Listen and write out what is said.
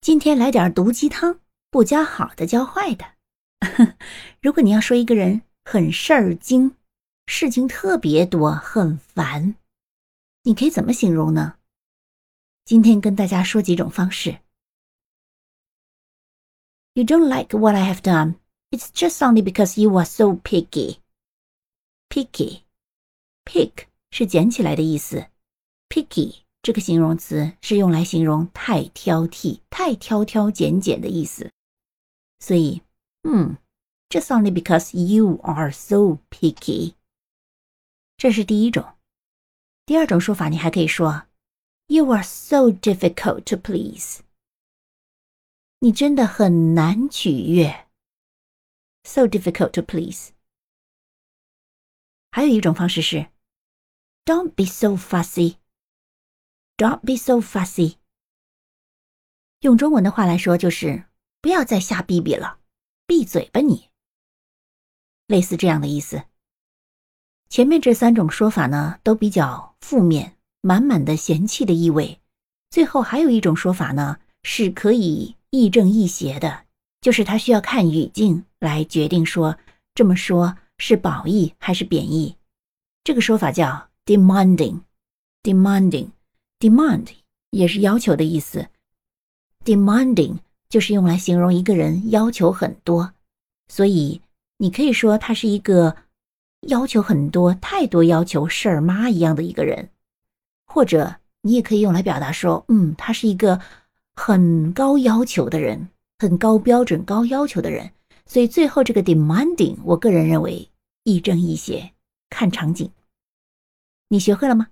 今天来点毒鸡汤，不教好的教坏的。如果你要说一个人很事儿精，事情特别多，很烦，你可以怎么形容呢？今天跟大家说几种方式。You don't like what I have done. It's just only because you are so picky. Picky, pick 是捡起来的意思。Picky 这个形容词是用来形容太挑剔、太挑挑拣拣的意思，所以，嗯，just only because you are so picky，这是第一种。第二种说法，你还可以说，you are so difficult to please，你真的很难取悦，so difficult to please。还有一种方式是，don't be so fussy。Don't be so fussy。用中文的话来说，就是不要再瞎逼逼了，闭嘴吧你。类似这样的意思。前面这三种说法呢，都比较负面，满满的嫌弃的意味。最后还有一种说法呢，是可以亦正亦邪的，就是他需要看语境来决定说这么说是褒义还是贬义。这个说法叫 demanding，demanding。Demand 也是要求的意思，demanding 就是用来形容一个人要求很多，所以你可以说他是一个要求很多、太多要求事儿妈一样的一个人，或者你也可以用来表达说，嗯，他是一个很高要求的人，很高标准、高要求的人。所以最后这个 demanding，我个人认为亦正亦邪，看场景。你学会了吗？